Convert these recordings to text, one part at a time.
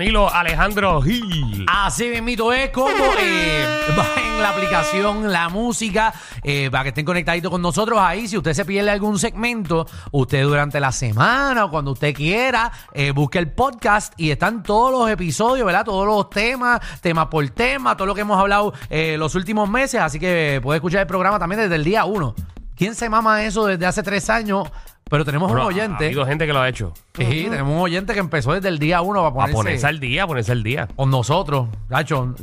Danilo Alejandro Gil. Así mismito es como eh, bajen la aplicación, la música, eh, para que estén conectaditos con nosotros ahí. Si usted se pierde algún segmento, usted durante la semana o cuando usted quiera, eh, busque el podcast y están todos los episodios, ¿verdad? Todos los temas, tema por tema, todo lo que hemos hablado eh, los últimos meses. Así que puede escuchar el programa también desde el día uno. ¿Quién se mama eso desde hace tres años? Pero tenemos Bueno, un Ha oyente. habido gente que lo ha hecho. Sí, tenemos un oyente que empezó desde el día uno para A ponerse, ponerse al día, a ponerse al día. con nosotros. Gacho,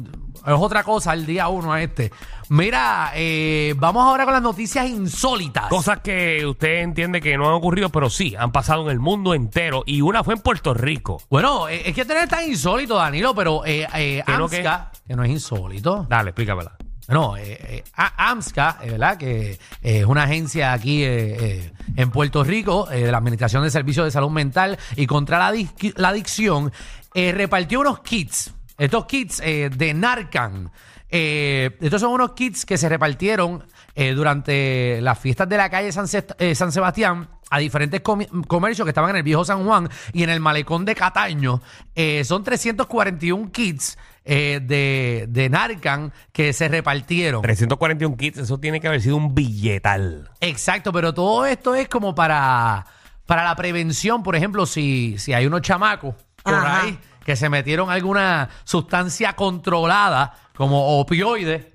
es otra cosa el día uno a este. Mira, eh, vamos ahora con las noticias insólitas. Cosas que usted entiende que no han ocurrido, pero sí, han pasado en el mundo entero. Y una fue en Puerto Rico. Bueno, eh, es que tener tan insólito, Danilo, pero eh, eh, ¿Que no AMSCA, que no es insólito. Dale, explícamela. No, eh, eh, AMSCA, eh, ¿verdad? Que eh, es una agencia aquí eh, en Puerto Rico de la Administración de Servicios de Salud Mental y contra la, la adicción, repartió unos kits. Estos kits de Narcan. Eh, estos son unos kits que se repartieron eh, durante las fiestas de la calle San, Sest- eh, San Sebastián a diferentes comercios que estaban en el viejo San Juan y en el malecón de Cataño. Eh, son 341 kits eh, de, de Narcan que se repartieron. 341 kits, eso tiene que haber sido un billetal. Exacto, pero todo esto es como para, para la prevención. Por ejemplo, si, si hay unos chamacos por Ajá. ahí que se metieron alguna sustancia controlada, como opioides,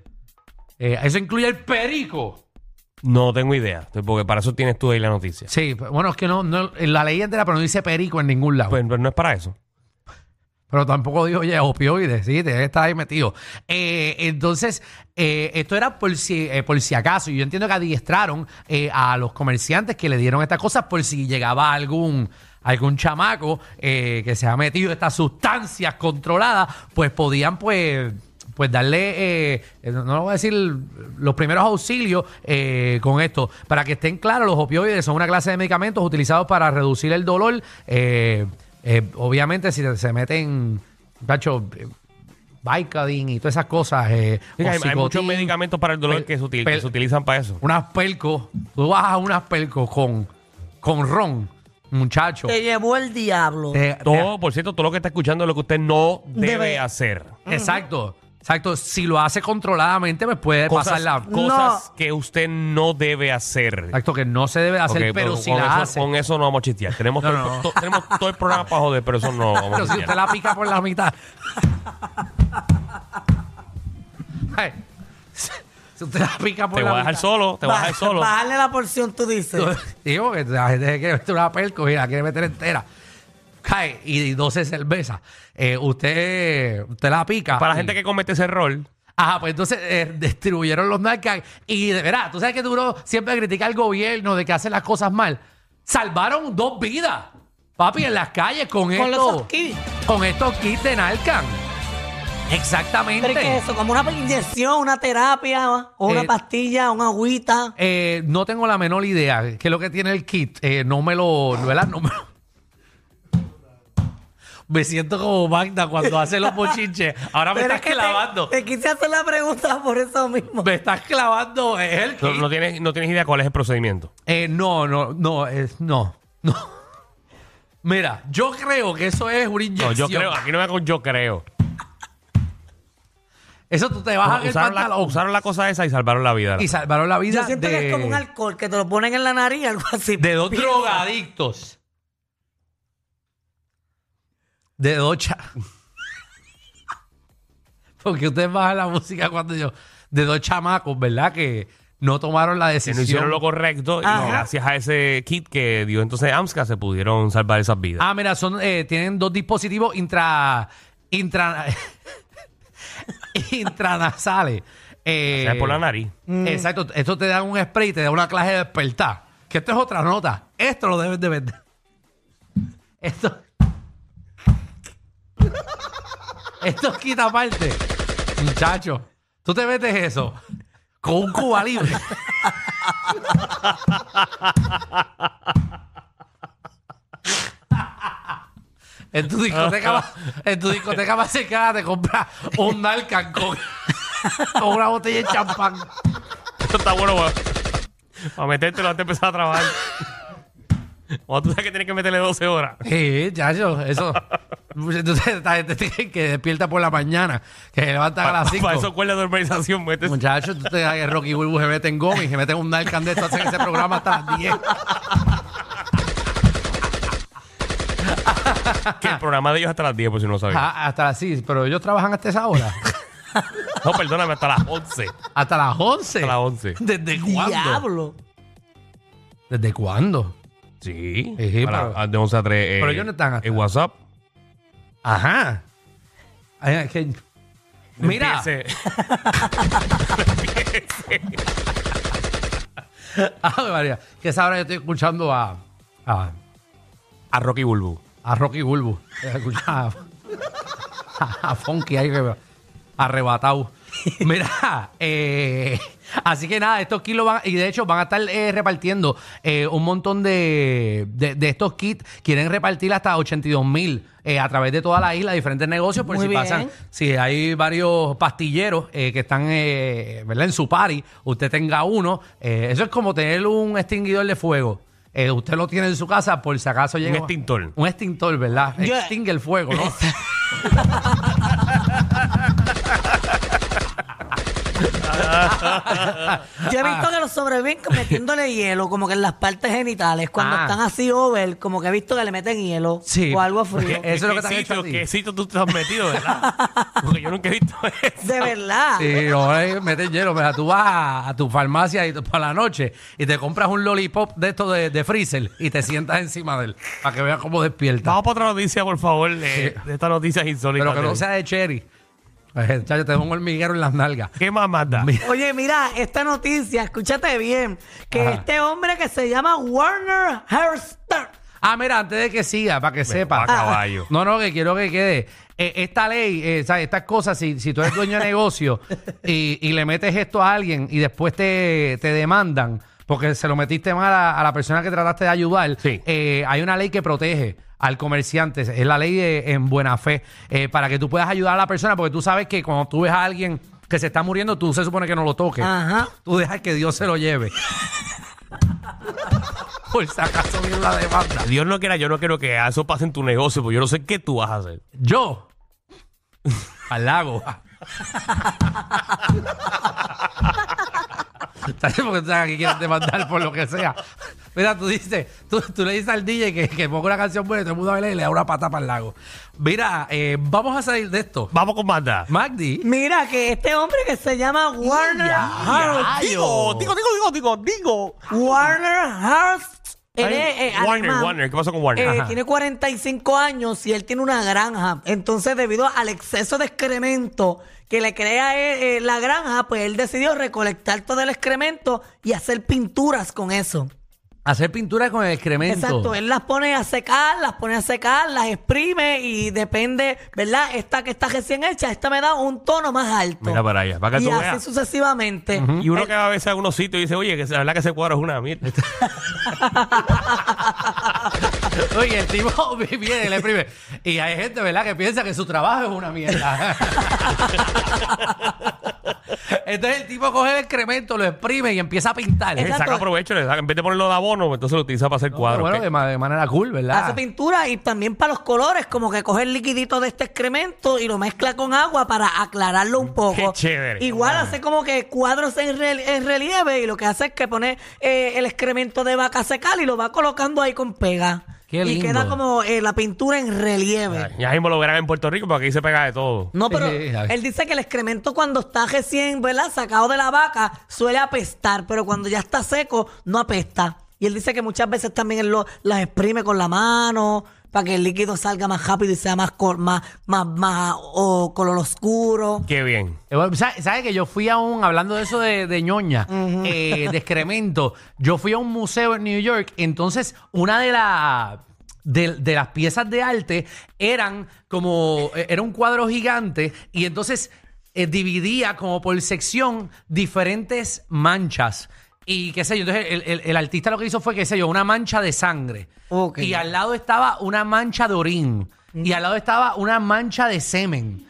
eh, eso incluye el perico. No tengo idea, porque para eso tienes tú ahí la noticia. Sí, bueno, es que no, no la ley entera, pero no dice perico en ningún lado. Pues, pues no es para eso. Pero tampoco dijo, oye, opioides, sí, te está ahí metido. Eh, entonces, eh, esto era por si, eh, por si acaso. Yo entiendo que adiestraron eh, a los comerciantes que le dieron estas cosas por si llegaba algún, algún chamaco eh, que se ha metido estas sustancias controladas, pues podían, pues pues darle, no lo voy a decir, los primeros auxilios eh, con esto. Para que estén claros, los opioides son una clase de medicamentos utilizados para reducir el dolor. Eh, obviamente, si se- se meten, cacho, eh, Vicodin y todas esas cosas. eh, Sí, hay, muchos medicamentos para el dolor pel- que, se, util- pel- que se utilizan para eso. Unas pelcos, tú vas a unas pelcos con, con ron, muchacho. Te llevó el diablo. Te- te- Todo, por cierto, todo lo que está escuchando es lo que usted no debe, Debe. hacer. Exacto, exacto. Si lo hace controladamente, pues puede Cosas, pasar la cosas que usted no debe hacer. Exacto, que no se debe hacer, Ok, pero si con la eso, hace. Con eso no vamos a chistear. Tenemos, No, todo, no, no. to- tenemos todo el programa para joder, pero eso no vamos Pero a si usted chistear. la pica por la mitad. Ay, si usted la pica por Te la voy a dejar mitad. solo, te voy a dejar solo. Bajarle la porción, tú dices. Digo que la gente que quiere meter una pelco y la quiere meter entera. Cae y 12 cervezas. Eh, usted, usted la pica. Para la y- gente que comete ese error, Ajá, pues entonces eh, distribuyeron los Narcan y de verdad, tú sabes que duro siempre critica al gobierno de que hace las cosas mal. Salvaron dos vidas, papi, en las calles con, Con estos los kits. con estos kits de Narcan. Exactamente. ¿Pero qué es eso? ¿Como una inyección, una terapia, o una Eh, pastilla, una agüita? Eh, no tengo la menor idea qué es lo que tiene el kit. Eh, no me lo, ¿verdad? No me lo- Me siento como Magda cuando hace los bochinches. Ahora me Pero estás es que te- clavando. Te, quise hacer la pregunta por eso mismo. Me estás clavando. El no, no tienes, no tienes idea cuál es el procedimiento. Eh, no, no, no, no, no. Mira, yo creo que eso es una No, inyección. yo creo, aquí no me hago yo creo. Eso tú te bajas el Usaron la, pantalón usaron la cosa esa y salvaron la vida. y salvaron la vida Yo siento de, que es como un alcohol que te lo ponen en la nariz, algo así. de dos Piensa. drogadictos. De dos cha- Porque ustedes bajan la música cuando yo... De dos chamacos, ¿verdad? Que no tomaron la Que decisión. no hicieron lo correcto y Ajá. gracias a ese kit que dio entonces AMSCA se pudieron salvar esas vidas. Ah, mira, son, eh, tienen dos dispositivos intra, intra, intranasales. Eh, por la nariz. Exacto. Esto te da un spray y te da una clase de despertar. Que esto es otra nota. Esto lo debes de vender. Esto. Esto quita aparte. Muchacho, tú te metes eso. con un Cuba libre. En tu discoteca, más- en tu discoteca más cercana te compras un Narcan con, con una botella de champán. Esto está bueno para, para metértelo antes de empezar a trabajar. Cuando tú sabes que tienes que meterle 12 horas. Sí, chacho, eso. Entonces, esta gente tiene que despierta por la mañana, que se levanta a las 5. Para eso cuerda de urbanización, metes. Muchachos, tú te das que Rocky Bulbu se mete en gomi, se meten un Narcan de esto, hacen ese programa hasta las 10. Que el programa de ellos hasta las 10, por si no lo sabes. Ah, hasta las 6, pero ellos trabajan hasta esa hora. No, perdóname, hasta las 11. Hasta las 11. Hasta las 11. ¿Desde cuándo? Diablo. ¿Desde cuándo? Sí. Sí, A la- pero- de 11 a 3. eh, pero ellos no están hasta- En WhatsApp. Ajá. Ay, es que- Mira, Empiece. Ave María, que esa hora yo estoy escuchando a, a, A Rocky Bulbu. a Rocky Bulbu. Escucha a, a, a Funky ahí que- arrebatado. Mira, eh, así que nada, estos kits lo van, y de hecho van a estar eh, repartiendo eh, un montón de, de, de estos kits. Quieren repartir hasta 82 mil eh, a través de toda la isla, diferentes negocios, por Muy si bien. pasan. Si hay varios pastilleros eh, que están eh, ¿verdad? en su party, usted tenga uno. eh, eso es como tener un extinguidor de fuego. Eh, usted lo tiene en su casa por si acaso llega. extintor. Un extintor, ¿verdad? Yo- Extingue el fuego, ¿no? Yo he visto que los sobreviven metiéndole hielo, como que en las partes genitales. Cuando Ah. están así over, como que he visto que le meten hielo Sí. o algo frío. Eso es lo que te han ¿Qué hecho a sitio, ti. ¿Qué sitio tú te has metido, verdad? Porque yo nunca he visto eso. De verdad. Sí, no, eh, meter hielo. Mira, tú vas a, a tu farmacia y, para la noche y te compras un lollipop de esto de, de freezer y te sientas encima de él para que veas cómo despierta. Vamos para otra noticia, por favor. eh, de estas noticias insólitas. Pero que no sea de cherry. Chacho, te pongo un hormiguero en las nalgas. ¿Qué más manda? Mira. Oye, mira, esta noticia, escúchate bien, que Ajá. este hombre que se llama Warner Hairston, Ah, mira, antes de que siga, para que sepa. a caballo. No, no, que quiero que quede. Eh, esta ley, eh, ¿sabes? estas cosas, si, si tú eres dueño de negocio y, y le metes esto a alguien y después te, te demandan porque se lo metiste mal a, a la persona que trataste de ayudar, Sí. eh, hay una ley que protege al comerciante. Es la ley de- en buena fe eh, para que tú puedas ayudar a la persona porque tú sabes que cuando tú ves a alguien que se está muriendo, tú se supone que no lo toques. Ajá. Tú dejas que Dios se lo lleve. Por si acaso viene la demanda. Dios no quiera, yo no quiero que eso pase en tu negocio, porque yo no sé qué tú vas a hacer. Yo. Al lago. Que quieres demandar por lo que sea. Mira, tú dices, tú, tú le dices al DJ que, que ponga una canción buena y todo el mundo baila y le da una pata para el lago. Mira, eh, vamos a salir de esto. Vamos con manda. Magdi. mira que este hombre que se llama Warner Hairston, Digo, digo, digo, digo, digo. Warner Hairston, él es, eh, Warner, alemán. Warner, ¿qué pasó con Warner? Eh, tiene 45 años y él tiene una granja. Entonces, debido al exceso de excremento que le crea eh, eh, la granja, pues él decidió recolectar todo el excremento y hacer pinturas con eso. Hacer pintura con el excremento. Exacto, él las pone a secar, las pone a secar, las exprime y depende, ¿verdad? Esta que está recién hecha, esta me da un tono más alto. Mira para allá, para que y tú así veas. sucesivamente. Y uno que va a veces a algunos sitios y dice, oye, que la verdad que ese cuadro es una mierda. Oye, el tipo viene y le exprime. Y hay gente, ¿verdad?, que piensa que su trabajo es una mierda. Entonces el tipo coge el excremento, lo exprime y empieza a pintar. Le Exacto. saca provecho, le saca, en vez de ponerlo de abono, entonces lo utiliza para hacer cuadros. bueno, ¿qué? de, ma- de manera cool, ¿verdad? Hace pintura y también para los colores, como que coge el liquidito de este excremento y lo mezcla con agua para aclararlo un poco. Qué chévere. Igual hace como que cuadros en, rel- en relieve y lo que hace es que pone eh, el excremento de vaca a secar y lo va colocando ahí con pega. Qué Y queda como eh, la pintura en relieve. Ya mismo lo verán en Puerto Rico, porque aquí se pega de todo. No, pero él dice que el excremento cuando está recién, ¿verdad? Sacado de la vaca suele apestar, pero cuando ya está seco no apesta. Y él dice que muchas veces también él lo, las exprime con la mano para que el líquido salga más rápido y sea más col- más más más o color oscuro. Qué bien. Eh, bueno, ¿Sabes sabe que yo fui a un, hablando de eso de, de ñoña, eh, de excremento, yo fui a un museo en New York, entonces una de, las de, de las piezas de arte eran como, eh, era un cuadro gigante y entonces eh, dividía como por sección diferentes manchas. Y qué sé yo, entonces el, el- el artista lo que hizo fue, qué sé yo, una mancha de sangre. Ok. Y al lado estaba una mancha de orín. Y al lado estaba una mancha de semen.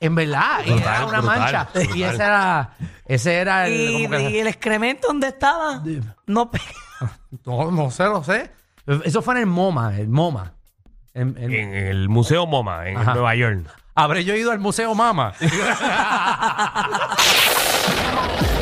En verdad, y Brutal, era una brutal, mancha. Y brutal. ese era, ese era el... Y, como que- y el excremento donde estaba, no pe- no, no sé, no sé. Eso fue en el MoMA, el MoMA. En- en- En el Museo MoMA, en Ajá. Nueva York. Habré yo ido al Museo Mama.